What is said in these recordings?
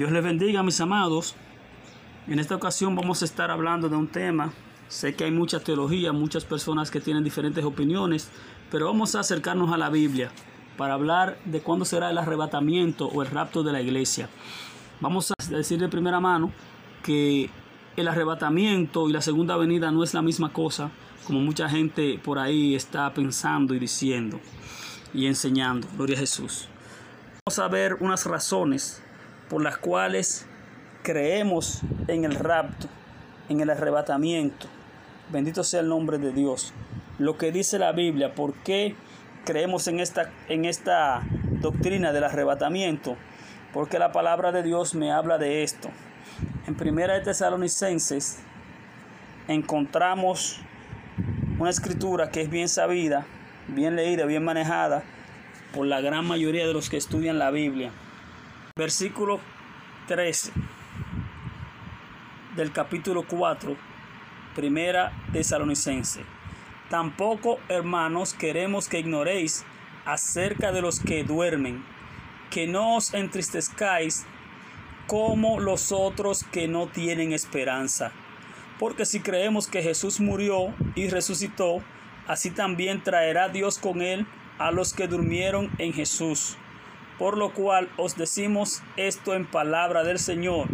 Dios les bendiga, mis amados. En esta ocasión vamos a estar hablando de un tema. Sé que hay mucha teología, muchas personas que tienen diferentes opiniones, pero vamos a acercarnos a la Biblia para hablar de cuándo será el arrebatamiento o el rapto de la iglesia. Vamos a decir de primera mano que el arrebatamiento y la segunda venida no es la misma cosa como mucha gente por ahí está pensando y diciendo y enseñando. Gloria a Jesús. Vamos a ver unas razones por las cuales creemos en el rapto, en el arrebatamiento. Bendito sea el nombre de Dios. Lo que dice la Biblia, ¿por qué creemos en esta, en esta doctrina del arrebatamiento? Porque la palabra de Dios me habla de esto. En Primera de Tesalonicenses encontramos una escritura que es bien sabida, bien leída, bien manejada por la gran mayoría de los que estudian la Biblia. Versículo 13 del capítulo 4, Primera Tesalonicense. Tampoco, hermanos, queremos que ignoréis acerca de los que duermen, que no os entristezcáis como los otros que no tienen esperanza. Porque si creemos que Jesús murió y resucitó, así también traerá Dios con él a los que durmieron en Jesús. Por lo cual os decimos esto en palabra del Señor,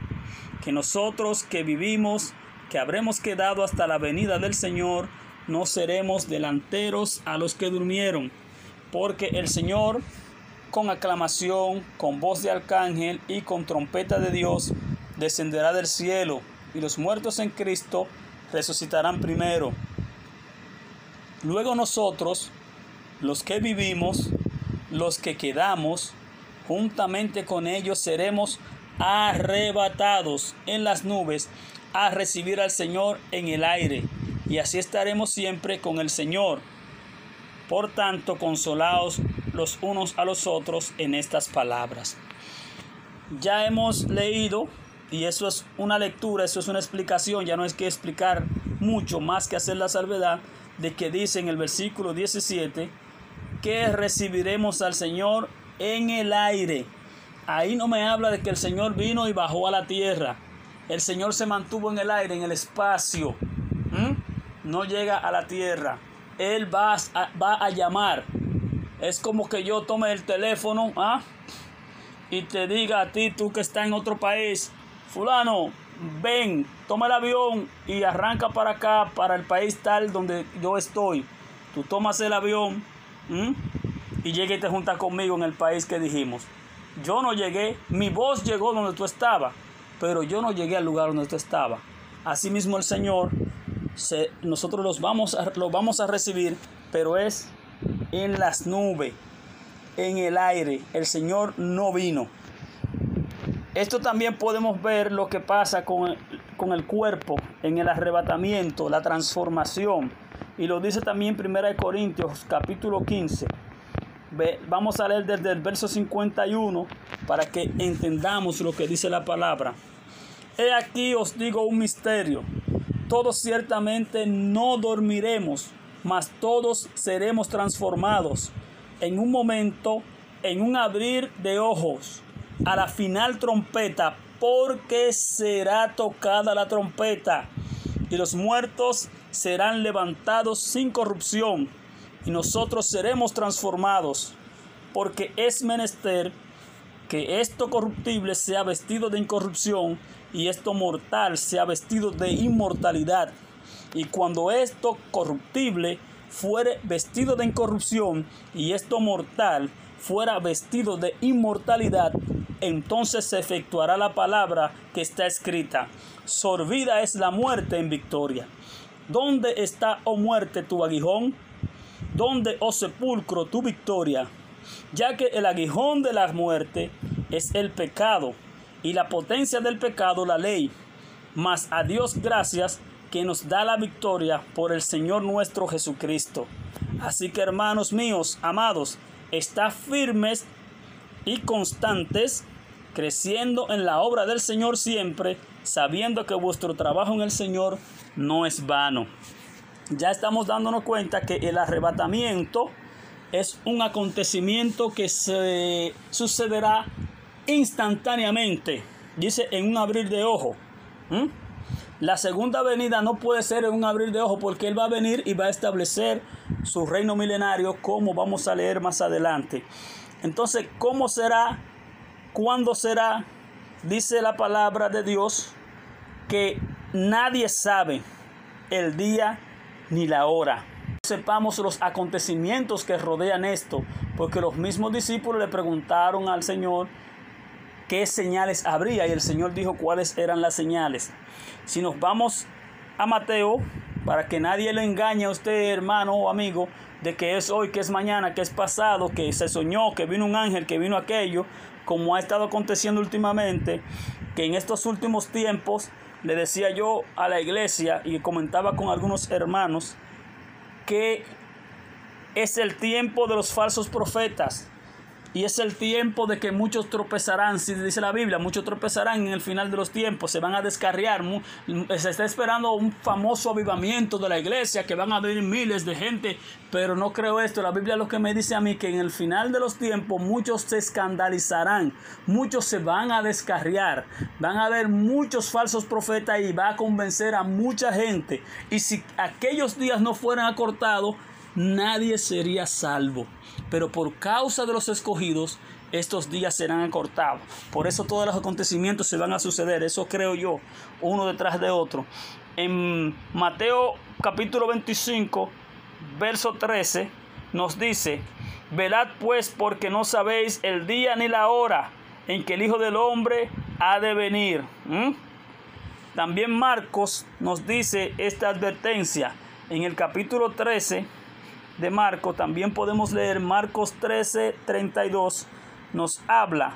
que nosotros que vivimos, que habremos quedado hasta la venida del Señor, no seremos delanteros a los que durmieron, porque el Señor con aclamación, con voz de arcángel y con trompeta de Dios descenderá del cielo, y los muertos en Cristo resucitarán primero. Luego nosotros, los que vivimos, los que quedamos, juntamente con ellos seremos arrebatados en las nubes a recibir al Señor en el aire, y así estaremos siempre con el Señor. Por tanto, consolaos los unos a los otros en estas palabras. Ya hemos leído, y eso es una lectura, eso es una explicación, ya no es que explicar mucho más que hacer la salvedad de que dice en el versículo 17 que recibiremos al Señor en el aire. Ahí no me habla de que el Señor vino y bajó a la tierra. El Señor se mantuvo en el aire, en el espacio. No llega a la tierra. Él va a, va a llamar. Es como que yo tome el teléfono ¿ah? y te diga a ti, tú que estás en otro país, fulano, ven, toma el avión y arranca para acá, para el país tal donde yo estoy. Tú tomas el avión y llega y te juntas conmigo en el país que dijimos. Yo no llegué, mi voz llegó donde tú estabas, pero yo no llegué al lugar donde tú estabas. Asimismo el Señor, nosotros los vamos, a, los vamos a recibir, pero es en las nubes, en el aire. El Señor no vino. Esto también podemos ver lo que pasa con el, con el cuerpo en el arrebatamiento, la transformación. Y lo dice también 1 Corintios capítulo 15. Vamos a leer desde el verso 51 para que entendamos lo que dice la palabra. He aquí os digo un misterio. Todos ciertamente no dormiremos, mas todos seremos transformados en un momento, en un abrir de ojos, a la final trompeta, porque será tocada la trompeta, y los muertos serán levantados sin corrupción y nosotros seremos transformados, porque es menester que esto corruptible sea vestido de incorrupción y esto mortal sea vestido de inmortalidad. Y cuando esto corruptible fuere vestido de incorrupción y esto mortal fuera vestido de inmortalidad, entonces se efectuará la palabra que está escrita. Sorbida es la muerte en victoria. ¿Dónde está, oh muerte, tu aguijón? ¿Dónde, oh sepulcro, tu victoria? ya que el aguijón de la muerte es el pecado y la potencia del pecado la ley. Mas a Dios gracias que nos da la victoria por el Señor nuestro Jesucristo. Así que hermanos míos, amados, está firmes y constantes, creciendo en la obra del Señor siempre, sabiendo que vuestro trabajo en el Señor no es vano. Ya estamos dándonos cuenta que el arrebatamiento es un acontecimiento que se sucederá instantáneamente, dice en un abrir de ojo. La segunda venida no puede ser en un abrir de ojo porque Él va a venir y va a establecer su reino milenario como vamos a leer más adelante. Entonces, ¿cómo será? ¿Cuándo será? Dice la palabra de Dios que nadie sabe el día ni la hora. Sepamos los acontecimientos que rodean esto, porque los mismos discípulos le preguntaron al Señor qué señales habría y el Señor dijo cuáles eran las señales. Si nos vamos a Mateo, para que nadie le engañe a usted, hermano o amigo, de que es hoy, que es mañana, que es pasado, que se soñó, que vino un ángel, que vino aquello, como ha estado aconteciendo últimamente, que en estos últimos tiempos le decía yo a la iglesia y comentaba con algunos hermanos que es el tiempo de los falsos profetas y es el tiempo de que muchos tropezarán, si dice la Biblia, muchos tropezarán en el final de los tiempos, se van a descarriar. Se está esperando un famoso avivamiento de la iglesia, que van a venir miles de gente, pero no creo esto. La Biblia lo que me dice a mí que en el final de los tiempos muchos se escandalizarán, muchos se van a descarriar, van a haber muchos falsos profetas y va a convencer a mucha gente. Y si aquellos días no fueran acortados, nadie sería salvo. Pero por causa de los escogidos, estos días serán acortados. Por eso todos los acontecimientos se van a suceder. Eso creo yo, uno detrás de otro. En Mateo capítulo 25, verso 13, nos dice, velad pues porque no sabéis el día ni la hora en que el Hijo del Hombre ha de venir. ¿Mm? También Marcos nos dice esta advertencia en el capítulo 13, de Marco, también podemos leer Marcos 13, 32, nos habla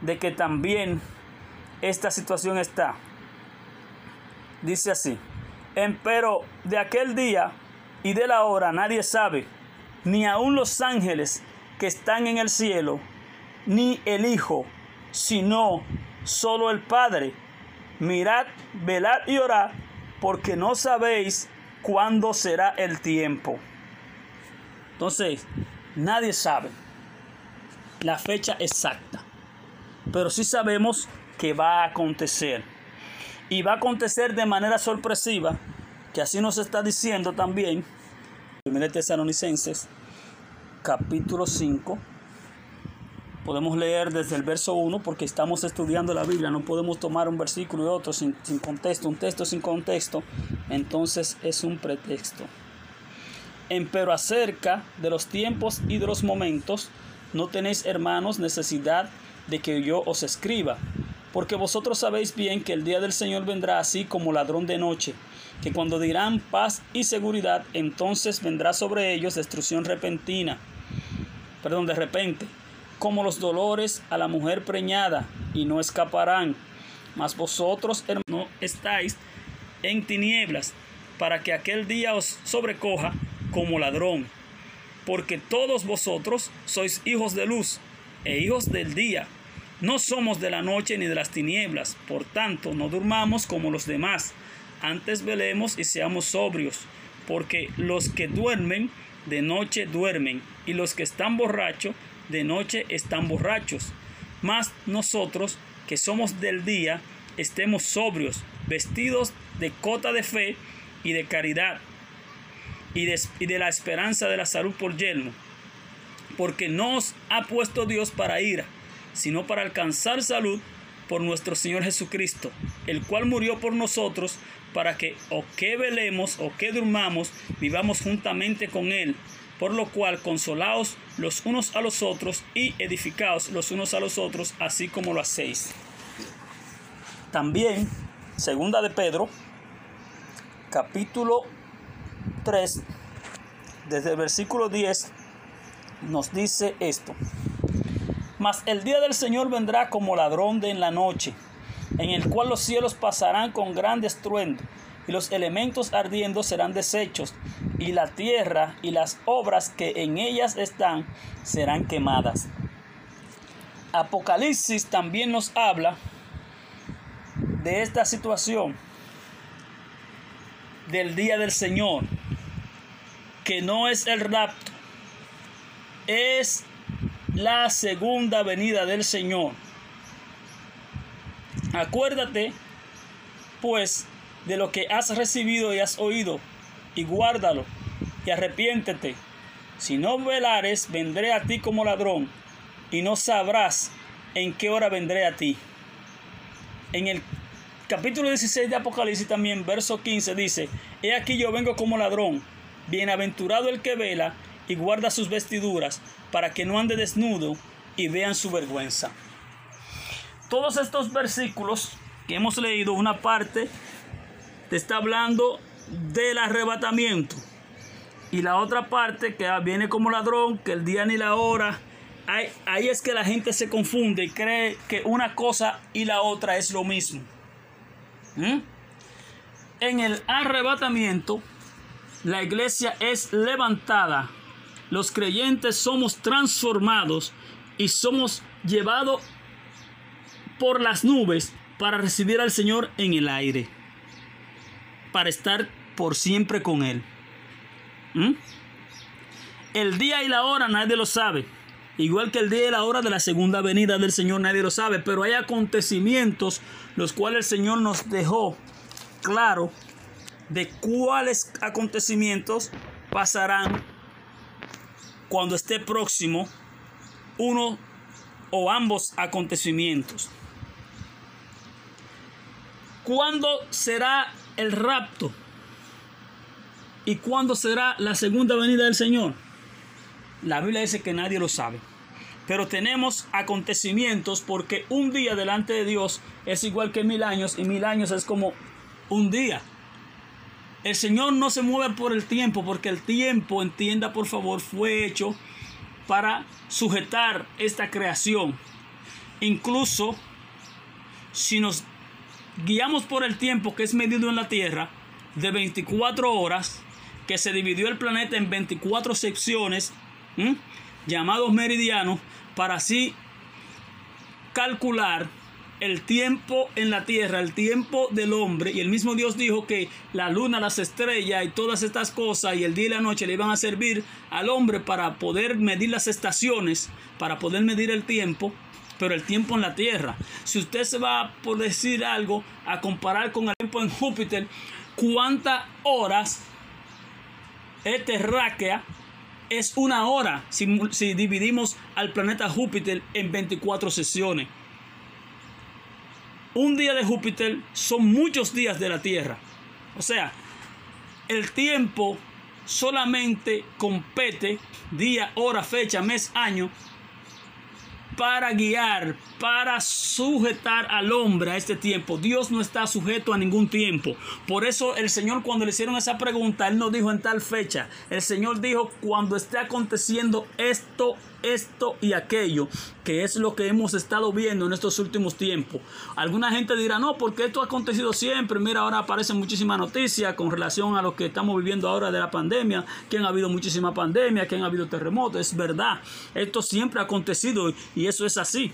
de que también esta situación está. Dice así, pero de aquel día y de la hora nadie sabe, ni aun los ángeles que están en el cielo, ni el Hijo, sino solo el Padre. Mirad, velad y orad, porque no sabéis cuándo será el tiempo. Entonces, nadie sabe la fecha exacta, pero sí sabemos que va a acontecer. Y va a acontecer de manera sorpresiva, que así nos está diciendo también, 1 Tesalonicenses, capítulo 5. Podemos leer desde el verso 1 porque estamos estudiando la Biblia, no podemos tomar un versículo y otro sin, sin contexto, un texto sin contexto, entonces es un pretexto. Pero acerca de los tiempos y de los momentos, no tenéis, hermanos, necesidad de que yo os escriba, porque vosotros sabéis bien que el día del Señor vendrá así como ladrón de noche, que cuando dirán paz y seguridad, entonces vendrá sobre ellos destrucción repentina, perdón, de repente, como los dolores a la mujer preñada, y no escaparán. Mas vosotros, hermanos, estáis en tinieblas, para que aquel día os sobrecoja como ladrón, porque todos vosotros sois hijos de luz e hijos del día. No somos de la noche ni de las tinieblas, por tanto no durmamos como los demás, antes velemos y seamos sobrios, porque los que duermen de noche duermen, y los que están borrachos de noche están borrachos. Mas nosotros, que somos del día, estemos sobrios, vestidos de cota de fe y de caridad, y de, la esperanza de la salud por yelmo, porque no os ha puesto Dios para ira, sino para alcanzar salud por nuestro Señor Jesucristo, el cual murió por nosotros para que o que velemos o que durmamos, vivamos juntamente con Él, por lo cual consolaos los unos a los otros y edificaos los unos a los otros, así como lo hacéis. También, segunda de Pedro, capítulo 3, desde el versículo 10, nos dice esto. Mas el día del Señor vendrá como ladrón de en la noche, en el cual los cielos pasarán con gran estruendo, y los elementos ardiendo serán deshechos, y la tierra y las obras que en ellas están serán quemadas. Apocalipsis también nos habla de esta situación del día del Señor, que no es el rapto, es la segunda venida del Señor. Acuérdate, pues, de lo que has recibido y has oído, y guárdalo, y arrepiéntete. Si no velares, vendré a ti como ladrón, y no sabrás en qué hora vendré a ti. En el capítulo 16 de Apocalipsis también, verso 15 dice, He aquí yo vengo como ladrón, bienaventurado el que vela y guarda sus vestiduras, para que no ande desnudo y vean su vergüenza. Todos estos versículos que hemos leído, una parte te está hablando del arrebatamiento. Y la otra parte que viene como ladrón, que el día ni la hora, ahí, ahí es que la gente se confunde y cree que una cosa y la otra es lo mismo. ¿Mm? En el arrebatamiento, la iglesia es levantada, los creyentes somos transformados y somos llevados por las nubes para recibir al Señor en el aire, para estar por siempre con Él. ¿Mm? El día y la hora nadie lo sabe. Igual que el día y la hora de la segunda venida del Señor nadie lo sabe, pero hay acontecimientos los cuales el Señor nos dejó claro de cuáles acontecimientos pasarán cuando esté próximo uno o ambos acontecimientos. ¿Cuándo será el rapto? ¿Y cuándo será la segunda venida del Señor? La Biblia dice que nadie lo sabe. Pero tenemos acontecimientos porque un día delante de Dios es igual que mil años y mil años es como un día. El Señor no se mueve por el tiempo porque el tiempo, entienda por favor, fue hecho para sujetar esta creación. Incluso si nos guiamos por el tiempo que es medido en la Tierra de 24 horas, que se dividió el planeta en 24 secciones, llamados meridianos, para así calcular el tiempo en la tierra, el tiempo del hombre, y el mismo Dios dijo que la luna, las estrellas y todas estas cosas y el día y la noche le iban a servir al hombre para poder medir las estaciones, para poder medir el tiempo, pero el tiempo en la tierra. Si usted se va por decir algo a comparar con el tiempo en Júpiter, ¿cuántas horas es terráquea es una hora si, dividimos al planeta Júpiter en 24 sesiones. Un día de Júpiter son muchos días de la Tierra. O sea, el tiempo solamente compete día, hora, fecha, mes, año para guiar, para sujetar al hombre a este tiempo. Dios no está sujeto a ningún tiempo. Por eso el Señor cuando le hicieron esa pregunta, Él no dijo en tal fecha. El Señor dijo cuando esté aconteciendo esto, esto y aquello, que es lo que hemos estado viendo en estos últimos tiempos. Alguna gente dirá, no, porque esto ha acontecido siempre. Mira, ahora aparecen muchísimas noticias con relación a lo que estamos viviendo ahora de la pandemia, que han habido muchísima pandemia, que han habido terremotos. Es verdad, esto siempre ha acontecido y eso es así.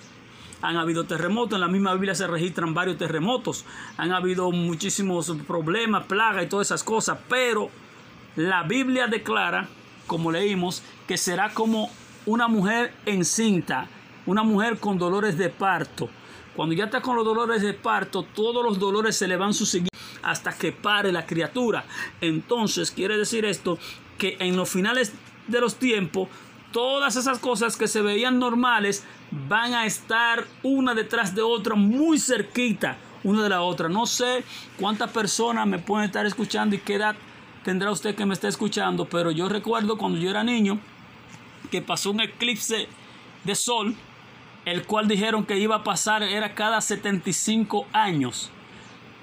Han habido terremotos, en la misma Biblia se registran varios terremotos, han habido muchísimos problemas, plagas y todas esas cosas, pero la Biblia declara, como leímos, que será como una mujer encinta, una mujer con dolores de parto. Cuando ya está con los dolores de parto, todos los dolores se le van sucediendo hasta que pare la criatura. Entonces, quiere decir esto que en los finales de los tiempos, todas esas cosas que se veían normales van a estar una detrás de otra, muy cerquita una de la otra. No sé cuántas personas me pueden estar escuchando y qué edad tendrá usted que me está escuchando, pero yo recuerdo cuando yo era niño, que pasó un eclipse de sol, el cual dijeron que iba a pasar era cada 75 años.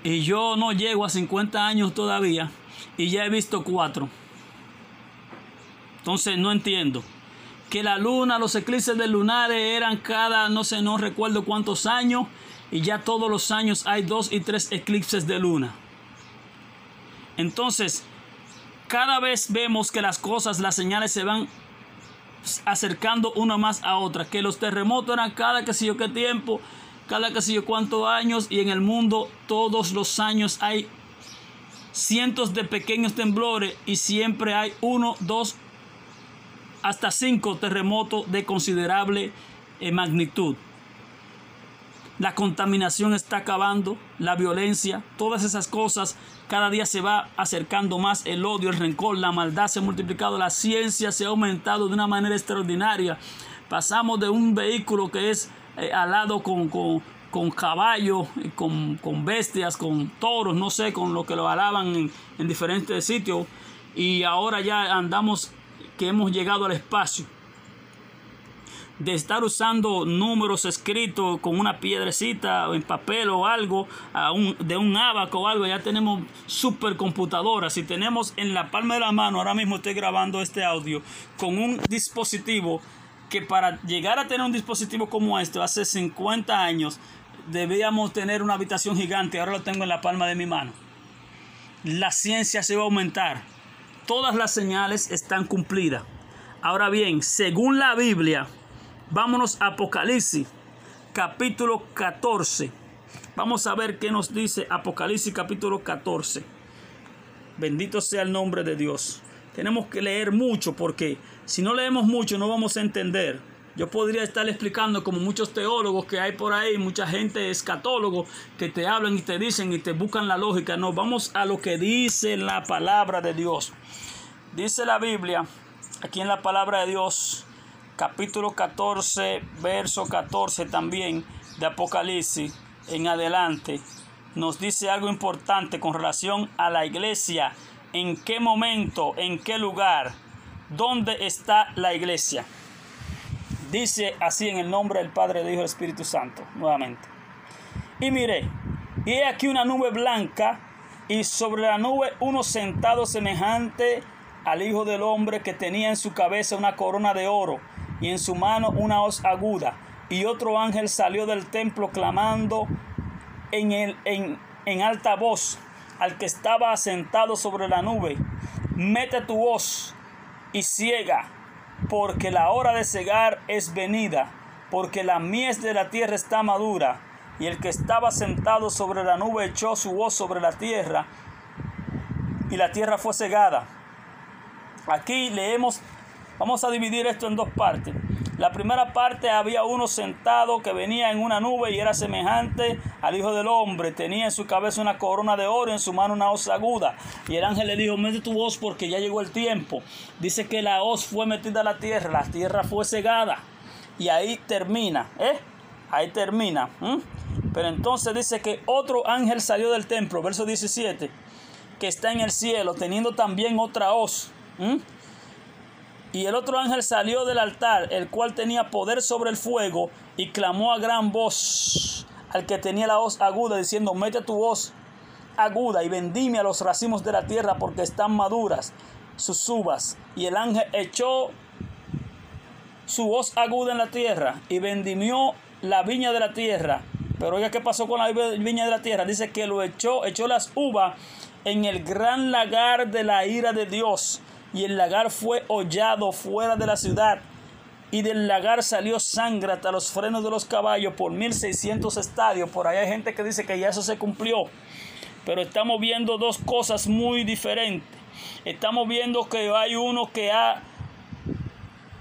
Y yo no llego a 50 años todavía y ya he visto cuatro. Entonces no entiendo. que la luna, los eclipses de lunares eran cada, no sé, no recuerdo cuántos años, y ya todos los años hay dos y tres eclipses de luna. Entonces, cada vez vemos que las cosas, las señales se van acercando una más a otra, que los terremotos eran cada que sé yo qué tiempo, cada que sé cuántos años, y en el mundo todos los años hay cientos de pequeños temblores y siempre hay uno, dos, hasta cinco terremotos de considerable eh, magnitud. La contaminación está acabando, la violencia, todas esas cosas, cada día se va acercando más el odio, el rencor, la maldad se ha multiplicado, la ciencia se ha aumentado de una manera extraordinaria. Pasamos de un vehículo que es eh, alado con, con, caballos, con, con, bestias, con toros, no sé, con lo que lo alaban en diferentes sitios, y ahora ya andamos que hemos llegado al espacio de estar usando números escritos con una piedrecita en papel o algo, de un abaco o algo, ya tenemos supercomputadoras y tenemos en la palma de la mano, ahora mismo estoy grabando este audio con un dispositivo que para llegar a tener un dispositivo como este hace 50 años debíamos tener una habitación gigante, ahora lo tengo en la palma de mi mano. La ciencia se va a aumentar. Todas las señales están cumplidas. Ahora bien, según la Biblia, Vámonos a Apocalipsis, capítulo 14. Vamos a ver qué nos dice Apocalipsis, capítulo 14. Bendito sea el nombre de Dios. Tenemos que leer mucho porque si no leemos mucho no vamos a entender. Yo podría estar explicando como muchos teólogos que hay por ahí, mucha gente escatólogo que te hablan y te dicen y te buscan la lógica. No, vamos a lo que dice la palabra de Dios. Dice la Biblia, aquí en la palabra de Dios, capítulo 14, verso 14 también de Apocalipsis en adelante, nos dice algo importante con relación a la iglesia. ¿En qué momento, en qué lugar, dónde está la iglesia? Dice así en el nombre del Padre, del Hijo y del Espíritu Santo, nuevamente. Y miré, y he aquí una nube blanca, y sobre la nube uno sentado semejante al Hijo del Hombre que tenía en su cabeza una corona de oro y en su mano una hoz aguda. Y otro ángel salió del templo clamando en, el, en, en alta voz al que estaba asentado sobre la nube, mete tu voz y ciega, porque la hora de cegar es venida, porque la mies de la tierra está madura. Y el que estaba sentado sobre la nube echó su voz sobre la tierra, y la tierra fue cegada. Aquí leemos Vamos a dividir esto en dos partes. La primera parte había uno sentado que venía en una nube y era semejante al Hijo del Hombre. Tenía en su cabeza una corona de oro, en su mano una hoz aguda. Y el ángel le dijo, mete tu voz porque ya llegó el tiempo. Dice que la hoz fue metida a la tierra, la tierra fue cegada. Y ahí termina, ¿eh? Ahí termina. Pero entonces dice que otro ángel salió del templo, verso 17, que está en el cielo, teniendo también otra hoz. Y el otro ángel salió del altar, el cual tenía poder sobre el fuego, y clamó a gran voz al que tenía la voz aguda, diciendo, mete tu voz aguda y vendime a los racimos de la tierra, porque están maduras sus uvas. Y el ángel echó su voz aguda en la tierra y vendimió la viña de la tierra. Pero oiga, ¿qué pasó con la viña de la tierra? Dice que lo echó, echó las uvas en el gran lagar de la ira de Dios y el lagar fue hollado fuera de la ciudad. Y del lagar salió sangre hasta los frenos de los caballos por 1600 estadios. Por ahí hay gente que dice que ya eso se cumplió. Pero estamos viendo dos cosas muy diferentes. Estamos viendo que hay uno que ha,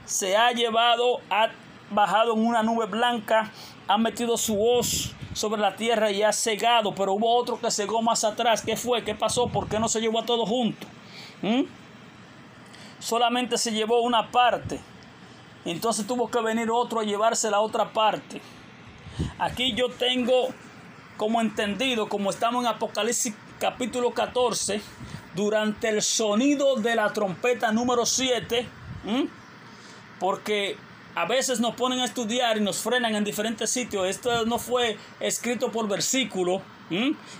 se ha llevado, ha bajado en una nube blanca, ha metido su voz sobre la tierra y ha cegado. Pero hubo otro que cegó más atrás. ¿Qué fue? ¿Qué pasó? ¿Por qué no se llevó a todos juntos? ¿Mm? Solamente se llevó una parte. Entonces tuvo que venir otro a llevarse la otra parte. Aquí yo tengo como entendido, como estamos en Apocalipsis capítulo 14, durante el sonido de la trompeta número 7, porque a veces nos ponen a estudiar y nos frenan en diferentes sitios. Esto no fue escrito por versículo.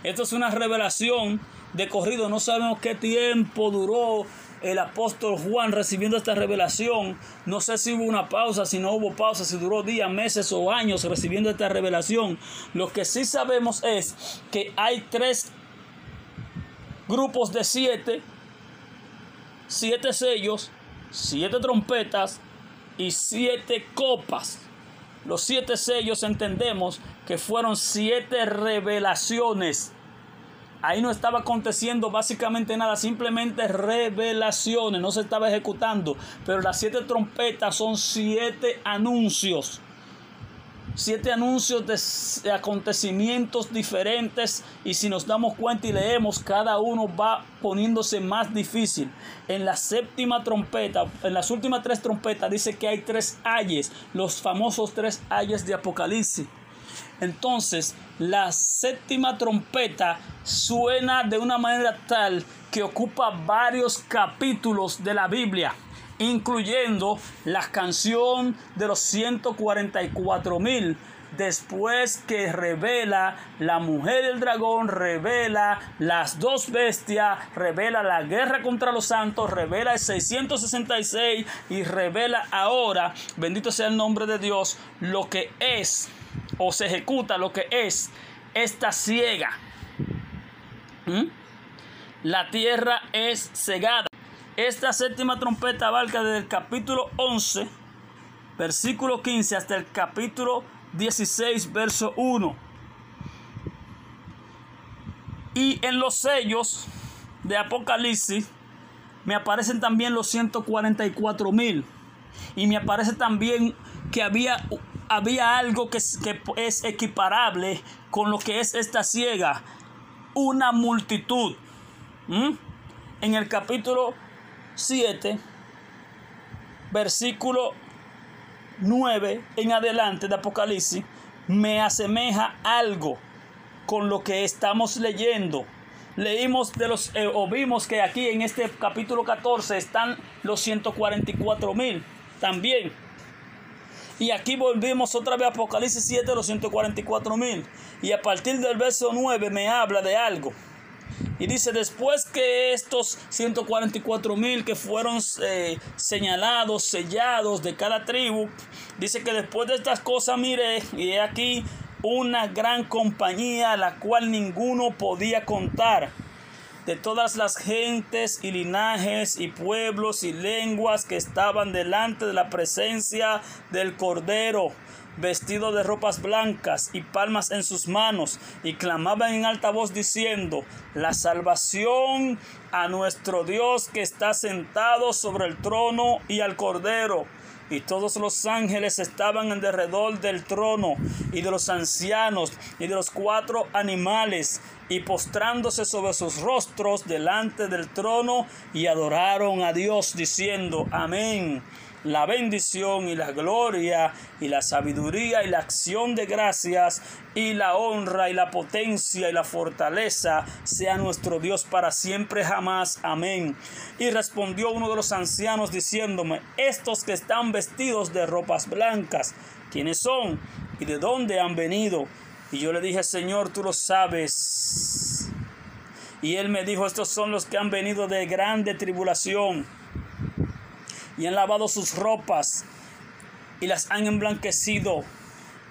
Esto es una revelación de corrido. No sabemos qué tiempo duró el apóstol Juan recibiendo esta revelación. No sé si hubo una pausa, si no hubo pausa, si duró días, meses o años recibiendo esta revelación. Lo que sí sabemos es que hay tres grupos de siete, siete sellos, siete trompetas y siete copas. Los siete sellos entendemos que fueron siete revelaciones Ahí no estaba aconteciendo básicamente nada, simplemente revelaciones, no se estaba ejecutando. Pero las siete trompetas son siete anuncios. Siete anuncios de acontecimientos diferentes y si nos damos cuenta y leemos, cada uno va poniéndose más difícil. En la séptima trompeta, en las últimas tres trompetas dice que hay tres ayes, los famosos tres ayes de Apocalipsis. Entonces, la séptima trompeta suena de una manera tal que ocupa varios capítulos de la Biblia, incluyendo la canción de los 144 mil. Después que revela la mujer y el dragón, revela las dos bestias, revela la guerra contra los santos, revela el 666 y revela ahora, bendito sea el nombre de Dios, lo que es o se ejecuta lo que es esta ciega. ¿Mm? La tierra es cegada. Esta séptima trompeta abarca desde el capítulo 11, versículo 15, hasta el capítulo 16, verso 1. Y en los sellos de Apocalipsis me aparecen también los 144 mil. Y me aparece también que había había algo que es, equiparable con lo que es esta ciega, una multitud. En el capítulo 7, versículo 9 en adelante de Apocalipsis, me asemeja algo con lo que estamos leyendo. Leímos de los, eh, o vimos que aquí en este capítulo 14 están los 144 mil también. Y aquí volvimos otra vez a Apocalipsis 7, los 144 mil. Y a partir del verso 9 me habla de algo. Y dice, después que estos 144 mil que fueron eh, señalados, sellados de cada tribu, dice que después de estas cosas, mire, y aquí una gran compañía, la cual ninguno podía contar de todas las gentes y linajes y pueblos y lenguas que estaban delante de la presencia del Cordero, vestido de ropas blancas y palmas en sus manos, y clamaban en alta voz diciendo, la salvación a nuestro Dios que está sentado sobre el trono y al Cordero y todos los ángeles estaban en derredor del trono y de los ancianos y de los cuatro animales y postrándose sobre sus rostros delante del trono y adoraron a Dios diciendo amén la bendición y la gloria y la sabiduría y la acción de gracias y la honra y la potencia y la fortaleza sea nuestro Dios para siempre jamás. Amén. Y respondió uno de los ancianos diciéndome, estos que están vestidos de ropas blancas, ¿quiénes son? ¿Y de dónde han venido? Y yo le dije, Señor, tú lo sabes. Y él me dijo, estos son los que han venido de grande tribulación y han lavado sus ropas y las han emblanquecido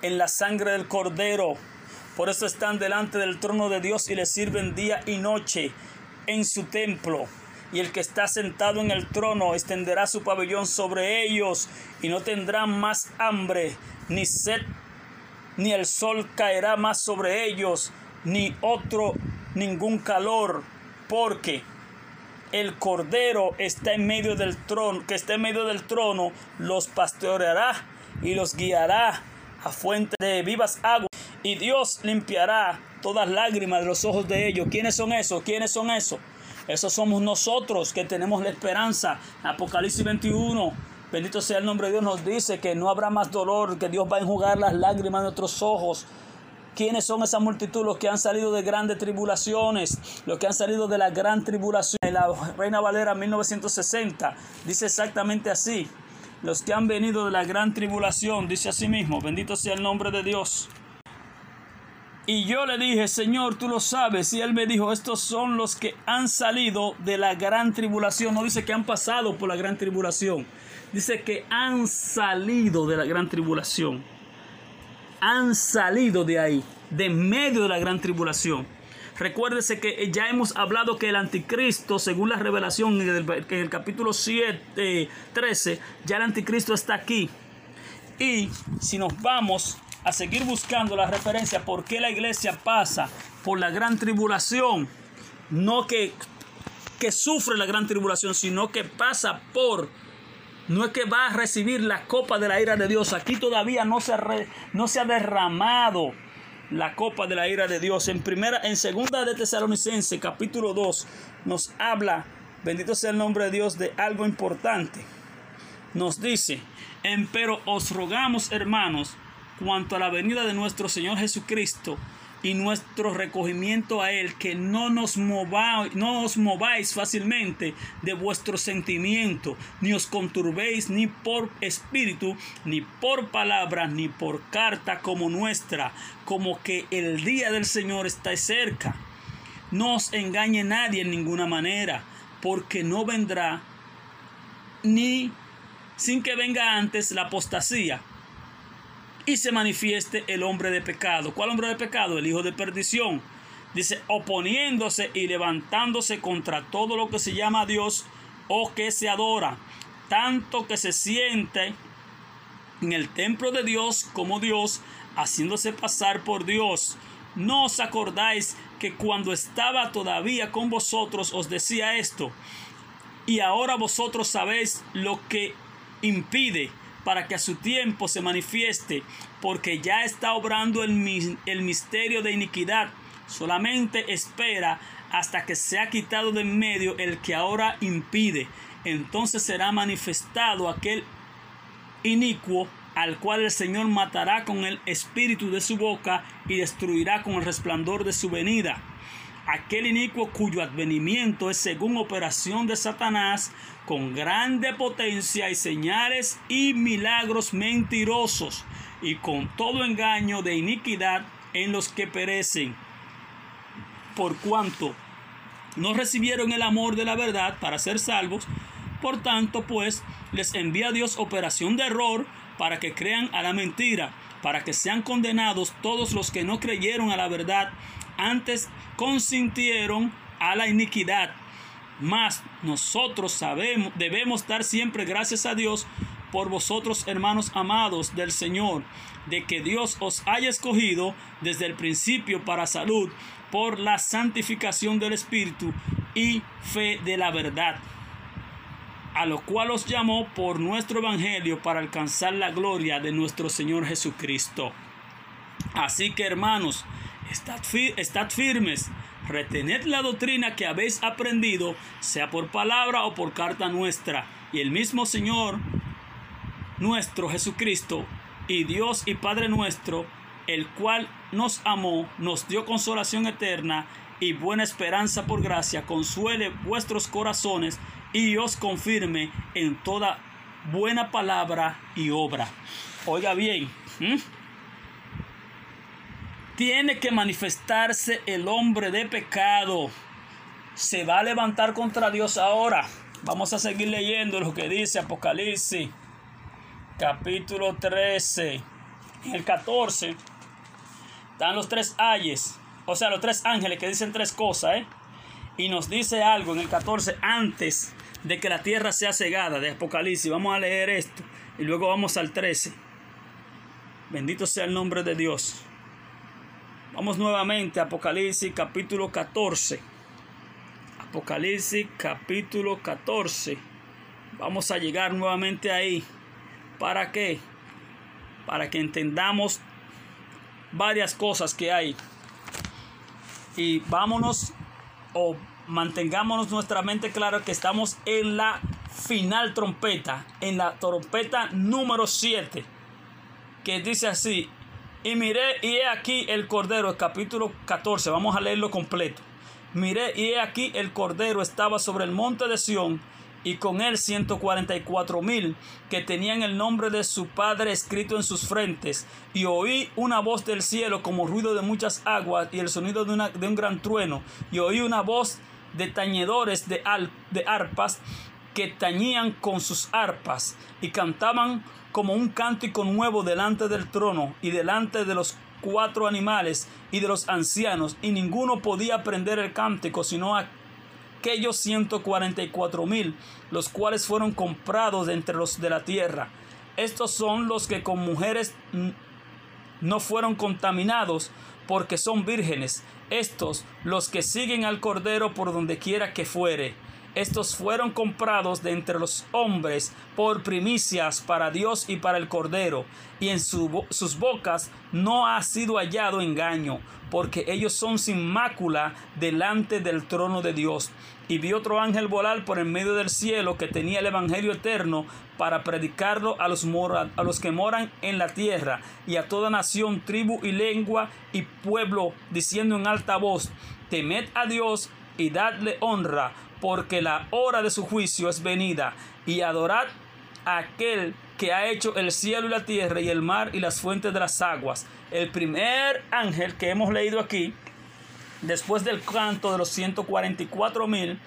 en la sangre del cordero. Por eso están delante del trono de Dios y le sirven día y noche en su templo. Y el que está sentado en el trono extenderá su pabellón sobre ellos y no tendrán más hambre, ni sed, ni el sol caerá más sobre ellos, ni otro ningún calor, porque el cordero está en medio del trono, que está en medio del trono, los pastoreará y los guiará a fuente de vivas aguas. Y Dios limpiará todas lágrimas de los ojos de ellos. ¿Quiénes son esos? ¿Quiénes son esos? Esos somos nosotros que tenemos la esperanza. Apocalipsis 21. Bendito sea el nombre de Dios. Nos dice que no habrá más dolor, que Dios va a enjugar las lágrimas de nuestros ojos. ¿Quiénes son esa multitud? Los que han salido de grandes tribulaciones, los que han salido de la gran tribulación. La Reina Valera 1960 dice exactamente así. Los que han venido de la gran tribulación, dice así mismo, bendito sea el nombre de Dios. Y yo le dije, Señor, tú lo sabes. Y él me dijo, estos son los que han salido de la gran tribulación. No dice que han pasado por la gran tribulación. Dice que han salido de la gran tribulación. Han salido de ahí, de medio de la gran tribulación. Recuérdese que ya hemos hablado que el anticristo, según la revelación en el, capítulo 7, 13, ya el anticristo está aquí. Y si nos vamos a seguir buscando la referencia por qué la iglesia pasa por la gran tribulación, no que, que sufre la gran tribulación, sino que pasa por no es que va a recibir la copa de la ira de Dios. Aquí todavía no se, no se ha derramado la copa de la ira de Dios. En primera, en segunda de Tesalonicense, capítulo 2, nos habla, bendito sea el nombre de Dios, de algo importante. Nos dice, pero os rogamos, hermanos, cuanto a la venida de nuestro Señor Jesucristo y nuestro recogimiento a Él, que no nos, mováis, no os mováis fácilmente de vuestro sentimiento, ni os conturbéis ni por espíritu, ni por palabra, ni por carta como nuestra, como que el día del Señor está cerca. No os engañe nadie en ninguna manera, porque no vendrá ni sin que venga antes la apostasía y se manifieste el hombre de pecado. ¿Cuál hombre de pecado? El hijo de perdición. Dice, oponiéndose y levantándose contra todo lo que se llama Dios o que se adora, tanto que se siente en el templo de Dios como Dios, haciéndose pasar por Dios. ¿No os acordáis que cuando estaba todavía con vosotros os decía esto? Y ahora vosotros sabéis lo que impide para que a su tiempo se manifieste, porque ya está obrando el, el misterio de iniquidad. Solamente espera hasta que sea quitado de en medio el que ahora impide. Entonces será manifestado aquel inicuo al cual el Señor matará con el espíritu de su boca y destruirá con el resplandor de su venida aquel inicuo cuyo advenimiento es según operación de Satanás, con grande potencia y señales y milagros mentirosos, y con todo engaño de iniquidad en los que perecen. Por cuanto no recibieron el amor de la verdad para ser salvos, por tanto, pues, les envía Dios operación de error para que crean a la mentira, para que sean condenados todos los que no creyeron a la verdad, antes consintieron a la iniquidad. Mas nosotros sabemos, debemos dar siempre gracias a Dios por vosotros, hermanos amados del Señor, de que Dios os haya escogido desde el principio para salud por la santificación del Espíritu y fe de la verdad, a lo cual os llamó por nuestro Evangelio para alcanzar la gloria de nuestro Señor Jesucristo. Así que hermanos, Estad, firmes, retened la doctrina que habéis aprendido, sea por palabra o por carta nuestra, y el mismo Señor nuestro Jesucristo, y Dios y Padre nuestro, el cual nos amó, nos dio consolación eterna y buena esperanza por gracia, consuele vuestros corazones y os confirme en toda buena palabra y obra. Oiga bien, tiene que manifestarse el hombre de pecado. Se va a levantar contra Dios ahora. Vamos a seguir leyendo lo que dice Apocalipsis, capítulo 13. En el 14 están los tres ayes, o sea, los tres ángeles que dicen tres cosas, ¿eh? Y nos dice algo en el 14 antes de que la tierra sea cegada de Apocalipsis. Vamos a leer esto y luego vamos al 13. Bendito sea el nombre de Dios. Vamos nuevamente a Apocalipsis capítulo 14. Apocalipsis capítulo 14. Vamos a llegar nuevamente ahí. ¿Para qué? Para que entendamos varias cosas que hay. Y vámonos o mantengámonos nuestra mente clara que estamos en la final trompeta, en la trompeta número 7, que dice así, y miré y he aquí el cordero, el capítulo 14, vamos a leerlo completo. Miré y he aquí el cordero estaba sobre el monte de Sión y con él ciento cuarenta y cuatro mil que tenían el nombre de su padre escrito en sus frentes. Y oí una voz del cielo como ruido de muchas aguas y el sonido de, una, de un gran trueno. Y oí una voz de tañedores de, de arpas que tañían con sus arpas y cantaban como un cántico nuevo delante del trono y delante de los cuatro animales y de los ancianos, y ninguno podía aprender el cántico sino aquellos ciento cuarenta y cuatro mil, los cuales fueron comprados de entre los de la tierra. Estos son los que con mujeres no fueron contaminados, porque son vírgenes. Estos, los que siguen al Cordero por donde quiera que fuere. Estos fueron comprados de entre los hombres por primicias para Dios y para el Cordero, y en sus bocas no ha sido hallado engaño, porque ellos son sin mácula delante del trono de Dios. Y vi otro ángel volar por en medio del cielo que tenía el Evangelio eterno para predicarlo a los, a los que moran en la tierra y a toda nación, tribu y lengua y pueblo, diciendo en alta voz, temed a Dios y dadle honra, porque la hora de su juicio es venida, y adorad a aquel que ha hecho el cielo y la tierra y el mar y las fuentes de las aguas. El primer ángel que hemos leído aquí, después del canto de los 144 mil,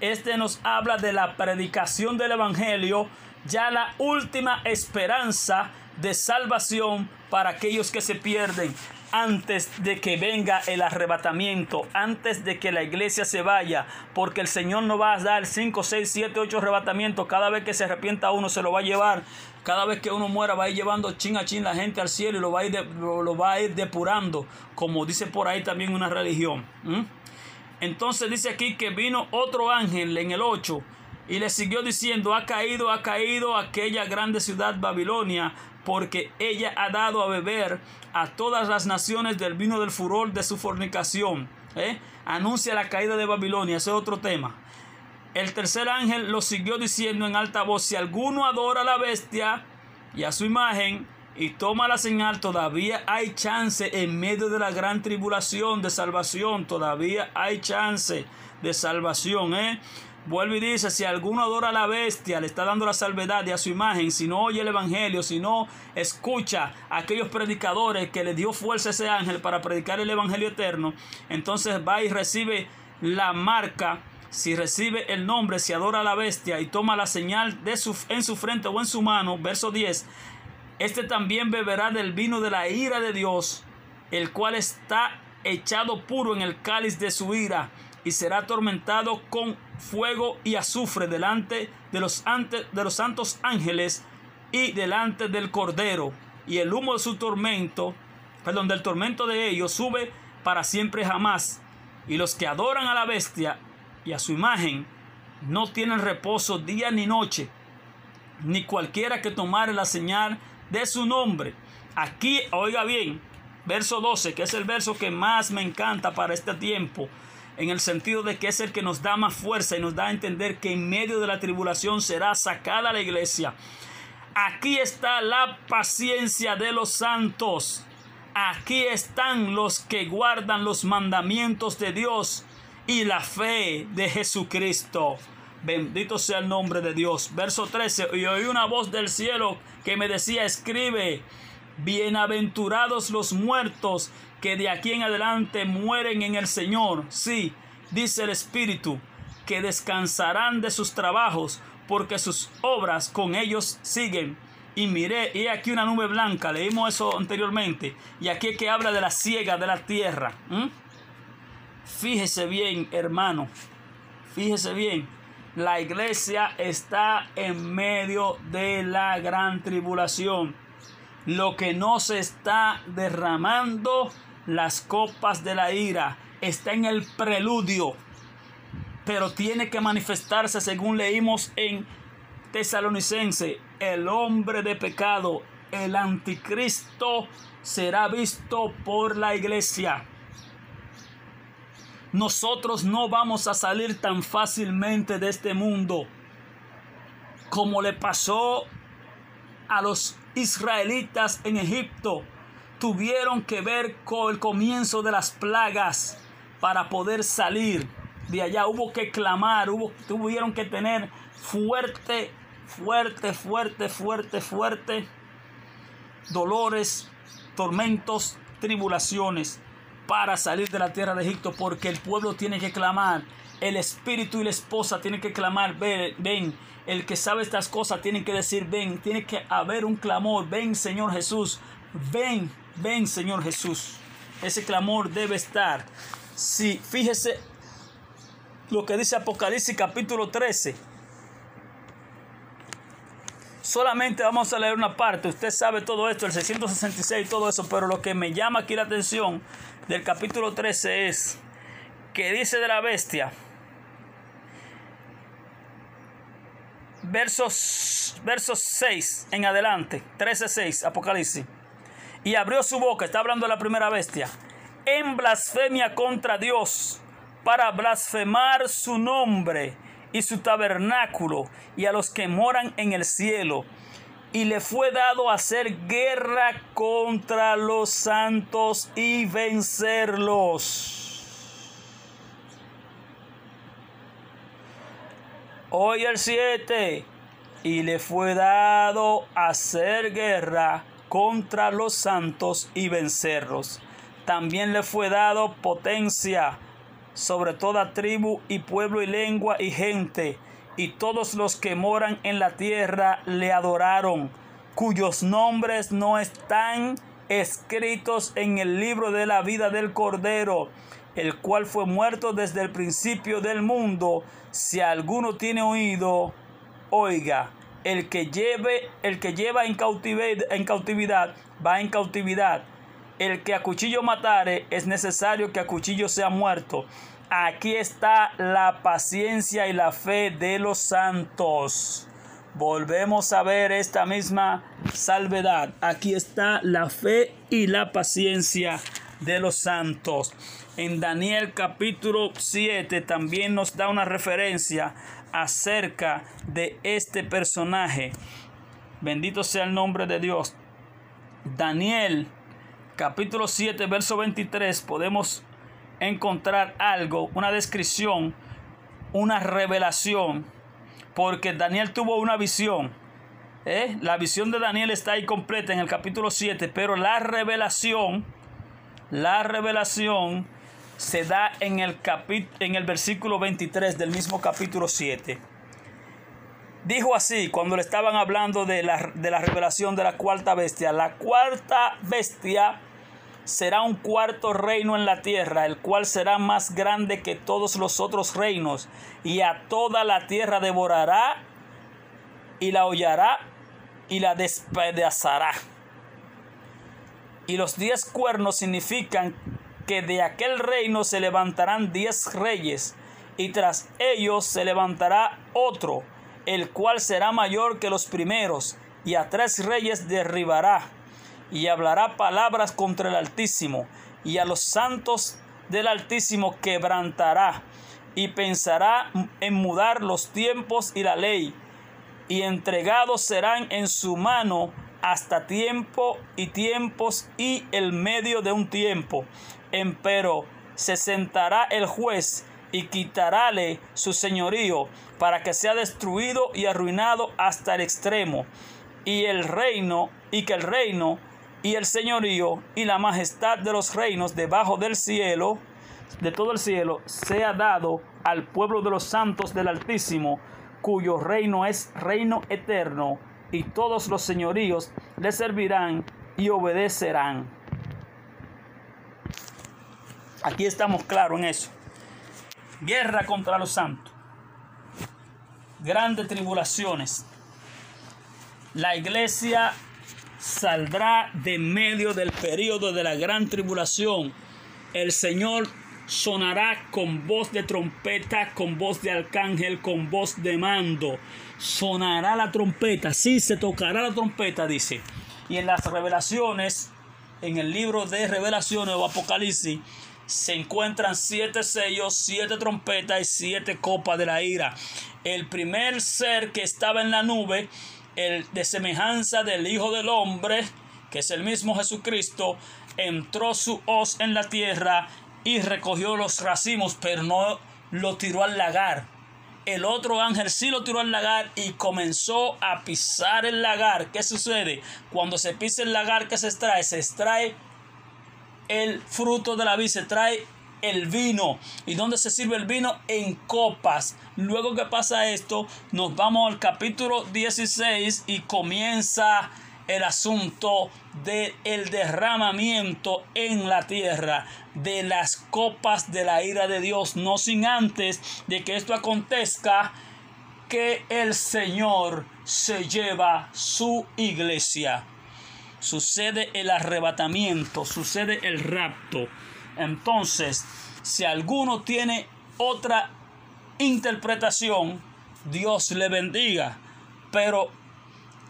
este nos habla de la predicación del Evangelio, ya la última esperanza de salvación para aquellos que se pierden antes de que venga el arrebatamiento, antes de que la iglesia se vaya, porque el Señor no va a dar 5, 6, 7, 8 arrebatamientos, cada vez que se arrepienta uno se lo va a llevar, cada vez que uno muera va a ir llevando chin a chin la gente al cielo y lo va a ir, lo, va a ir depurando, como dice por ahí también una religión. Entonces dice aquí que vino otro ángel en el 8 y le siguió diciendo, ha caído, ha caído aquella grande ciudad Babilonia, porque ella ha dado a beber a todas las naciones del vino del furor de su fornicación. ¿eh? Anuncia la caída de Babilonia, ese es otro tema. El tercer ángel lo siguió diciendo en alta voz, si alguno adora a la bestia y a su imagen y toma la señal, todavía hay chance en medio de la gran tribulación de salvación, todavía hay chance de salvación. ¿eh? Vuelve y dice, si alguno adora a la bestia, le está dando la salvedad y a su imagen, si no oye el Evangelio, si no escucha a aquellos predicadores que le dio fuerza a ese ángel para predicar el Evangelio eterno, entonces va y recibe la marca, si recibe el nombre, si adora a la bestia y toma la señal de su, en su frente o en su mano, verso 10, este también beberá del vino de la ira de Dios, el cual está echado puro en el cáliz de su ira y será atormentado con fuego y azufre delante de los, de los santos ángeles y delante del Cordero. Y el humo de su tormento, perdón, del tormento de ellos sube para siempre jamás. Y los que adoran a la bestia y a su imagen no tienen reposo día ni noche, ni cualquiera que tomare la señal de su nombre. Aquí, oiga bien, verso 12, que es el verso que más me encanta para este tiempo en el sentido de que es el que nos da más fuerza y nos da a entender que en medio de la tribulación será sacada la iglesia. Aquí está la paciencia de los santos. Aquí están los que guardan los mandamientos de Dios y la fe de Jesucristo. Bendito sea el nombre de Dios. Verso 13. Y oí una voz del cielo que me decía, escribe, bienaventurados los muertos que de aquí en adelante mueren en el Señor. Sí, dice el Espíritu, que descansarán de sus trabajos, porque sus obras con ellos siguen. Y miré, y aquí una nube blanca, leímos eso anteriormente, y aquí que habla de la ciega de la tierra. Fíjese bien, hermano, fíjese bien, la iglesia está en medio de la gran tribulación. Lo que no se está derramando las copas de la ira. Está en el preludio. Pero tiene que manifestarse según leímos en Tesalonicense. El hombre de pecado, el anticristo, será visto por la iglesia. Nosotros no vamos a salir tan fácilmente de este mundo como le pasó a los israelitas en Egipto tuvieron que ver con el comienzo de las plagas para poder salir. de allá, hubo que clamar, hubo, tuvieron que tener fuerte, fuerte, fuerte, fuerte, fuerte dolores, tormentos, tribulaciones para salir de la tierra de Egipto, porque el pueblo tiene que clamar, el espíritu y la esposa tienen que clamar, ven, el que sabe estas cosas tiene que decir, ven, tiene que haber un clamor, ven Señor Jesús, ven, ven Señor Jesús. Ese clamor debe estar. Si, fíjese lo que dice Apocalipsis capítulo 13. Solamente vamos a leer una parte. Usted sabe todo esto, el 666 y todo eso, pero lo que me llama aquí la atención del capítulo 13 es que dice de la bestia, versos, versos 6 en adelante, 13.6, Apocalipsis. Y abrió su boca, está hablando la primera bestia, en blasfemia contra Dios, para blasfemar su nombre y su tabernáculo y a los que moran en el cielo. Y le fue dado hacer guerra contra los santos y vencerlos. Hoy el 7. Y le fue dado hacer guerra contra los santos y vencerlos. También le fue dado potencia sobre toda tribu y pueblo y lengua y gente. Y todos los que moran en la tierra le adoraron, cuyos nombres no están escritos en el libro de la vida del Cordero el cual fue muerto desde el principio del mundo. Si alguno tiene oído, oiga. El que lleve, el que lleva en en cautividad, va en cautividad. El que a cuchillo matare, es necesario que a cuchillo sea muerto. Aquí está la paciencia y la fe de los santos. Volvemos a ver esta misma salvedad. Aquí está la fe y la paciencia de los santos. En Daniel capítulo 7 también nos da una referencia acerca de este personaje. Bendito sea el nombre de Dios. Daniel capítulo 7 verso 23 podemos encontrar algo, una descripción, una revelación, porque Daniel tuvo una visión. ¿eh? La visión de Daniel está ahí completa en el capítulo 7, pero la revelación, la revelación se da en el, en el versículo 23 del mismo capítulo 7. Dijo así cuando le estaban hablando de de la revelación de la cuarta bestia. La cuarta bestia será un cuarto reino en la tierra, el cual será más grande que todos los otros reinos, y a toda la tierra devorará y la hollará y la despedazará. Y los diez cuernos significan que de aquel reino se levantarán diez reyes, y tras ellos se levantará otro, el cual será mayor que los primeros, y a tres reyes derribará, y hablará palabras contra el Altísimo, y a los santos del Altísimo quebrantará, y pensará en mudar los tiempos y la ley, y entregados serán en su mano hasta tiempo y tiempos y el medio de un tiempo. Empero se sentará el juez y quitarále su señorío para que sea destruido y arruinado hasta el extremo. Y el reino, y que el reino y el señorío y la majestad de los reinos debajo del cielo, de todo el cielo, sea dado al pueblo de los santos del Altísimo, cuyo reino es reino eterno y todos los señoríos le servirán y obedecerán. Aquí estamos claros en eso. Guerra contra los santos. Grandes tribulaciones. La iglesia saldrá de medio del periodo de la gran tribulación. El Señor sonará con voz de trompeta, con voz de arcángel, con voz de mando. Sonará la trompeta, sí, se tocará la trompeta, dice. Y en las revelaciones, en el libro de revelaciones o Apocalipsis, se encuentran siete sellos, siete trompetas y siete copas de la ira. El primer ser que estaba en la nube, el de semejanza del Hijo del Hombre, que es el mismo Jesucristo, entró su hoz en la tierra y recogió los racimos, pero no, lo tiró al lagar. El otro ángel sí lo tiró al lagar y comenzó a pisar el lagar. ¿Qué sucede? Cuando se pisa el lagar, ¿qué se extrae? Se extrae el fruto de la vid, se trae el vino. ¿Y dónde se sirve el vino? En copas. Luego que pasa esto, nos vamos al capítulo 16 y comienza el asunto del el derramamiento en la tierra de las copas de la ira de Dios, no sin antes de que esto acontezca que el Señor se lleva su iglesia. Sucede el arrebatamiento, sucede el rapto. Entonces, si alguno tiene otra interpretación, Dios le bendiga. Pero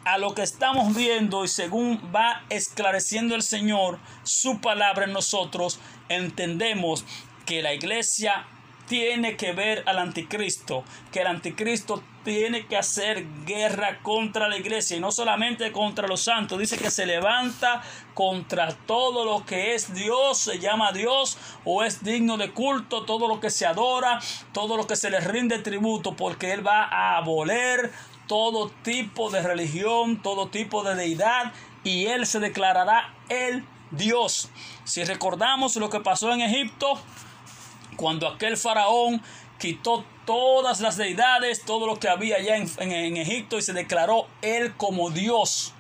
a lo que estamos viendo y según va esclareciendo el Señor su palabra en nosotros, entendemos que la iglesia tiene que ver al anticristo, que el anticristo tiene que hacer guerra contra la iglesia y no solamente contra los santos, dice que se levanta contra todo lo que es Dios, se llama Dios o es digno de culto, todo lo que se adora, todo lo que se le rinde tributo, porque él va a aboler todo tipo de religión, todo tipo de deidad y él se declarará el Dios. Si recordamos lo que pasó en Egipto, cuando aquel faraón quitó todas las deidades, todo lo que había allá en, Egipto y se declaró él como Dios.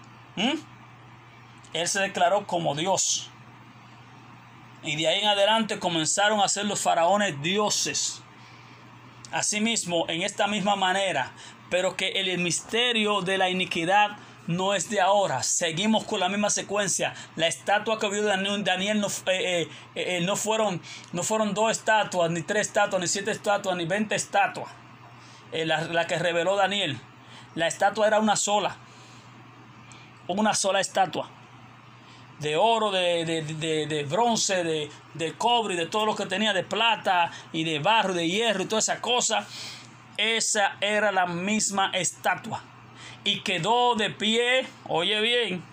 Él se declaró como Dios. Y de ahí en adelante comenzaron a ser los faraones dioses. Asimismo, en esta misma manera, pero que el misterio de la iniquidad no es de ahora. Seguimos con la misma secuencia. La estatua que vio Daniel no, eh, eh, eh, no, fueron, no fueron dos estatuas, ni tres estatuas, ni siete estatuas, ni veinte estatuas. La, que reveló Daniel. La estatua era una sola. Una sola estatua. De oro, de, de bronce, de, de cobre, de todo lo que tenía, de plata y de barro, de hierro y toda esa cosa esa era la misma estatua. Y quedó de pie, oye bien,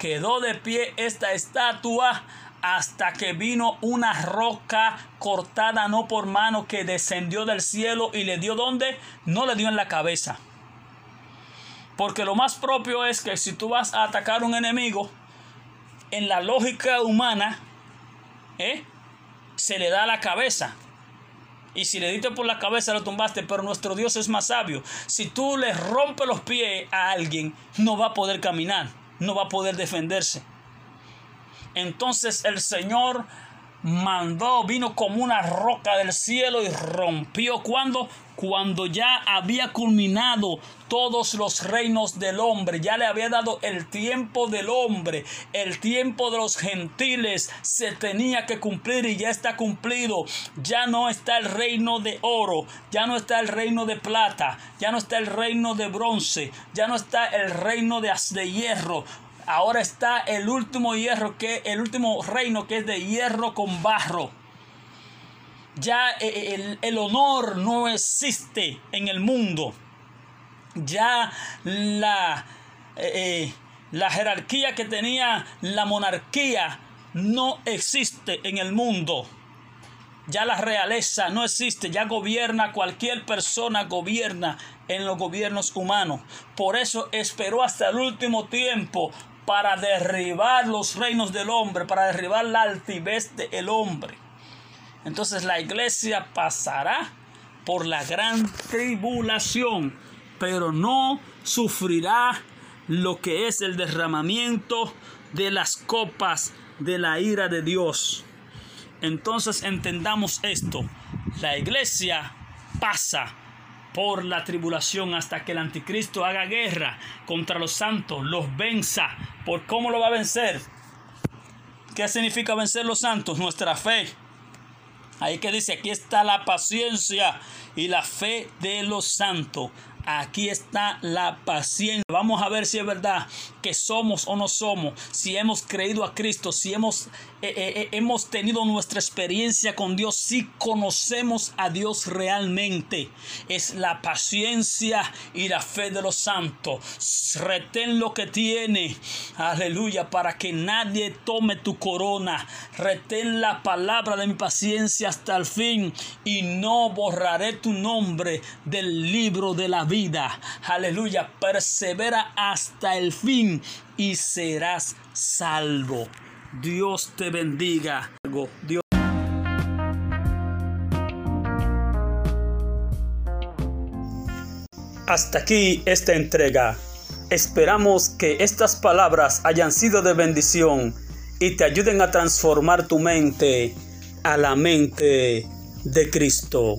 quedó de pie esta estatua hasta que vino una roca cortada no por mano que descendió del cielo y le dio donde? No le dio en la cabeza. Porque lo más propio es que si tú vas a atacar a un enemigo, en la lógica humana, ¿eh? se le da la cabeza. Y si le diste por la cabeza lo tumbaste, pero nuestro Dios es más sabio. Si tú le rompes los pies a alguien, no va a poder caminar, no va a poder defenderse. Entonces el Señor mandó, vino como una roca del cielo y rompió cuando cuando ya había culminado todos los reinos del hombre, ya le había dado el tiempo del hombre, el tiempo de los gentiles se tenía que cumplir y ya está cumplido. Ya no está el reino de oro, ya no está el reino de plata, ya no está el reino de bronce, ya no está el reino de, de hierro. Ahora está el último hierro que el último reino que es de hierro con barro. Ya eh, eh, el, honor no existe en el mundo. Ya la, eh, la jerarquía que tenía la monarquía no existe en el mundo. Ya la realeza no existe, ya gobierna cualquier persona, gobierna en los gobiernos humanos. Por eso esperó hasta el último tiempo para derribar los reinos del hombre, para derribar la altivez del hombre. Entonces la iglesia pasará por la gran tribulación, pero no sufrirá lo que es el derramamiento de las copas de la ira de Dios. Entonces entendamos esto. La iglesia pasa por la tribulación hasta que el anticristo haga guerra contra los santos, los venza. ¿Por cómo lo va a vencer? ¿Qué significa vencer los santos? Nuestra fe. Ahí que dice, aquí está la paciencia y la fe de los santos. Aquí está la paciencia. Vamos a ver si es verdad que somos o no somos, si hemos creído a Cristo, si hemos, eh, eh, eh, hemos tenido nuestra experiencia con Dios, si conocemos a Dios realmente. Es la paciencia y la fe de los santos. Retén lo que tiene, aleluya, para que nadie tome tu corona. Retén la palabra de mi paciencia hasta el fin y no borraré tu nombre del libro de la vida. Aleluya, persevera hasta el fin y serás salvo. Dios te bendiga. Hasta aquí esta entrega. Esperamos que estas palabras hayan sido de bendición y te ayuden a transformar tu mente a la mente de Cristo.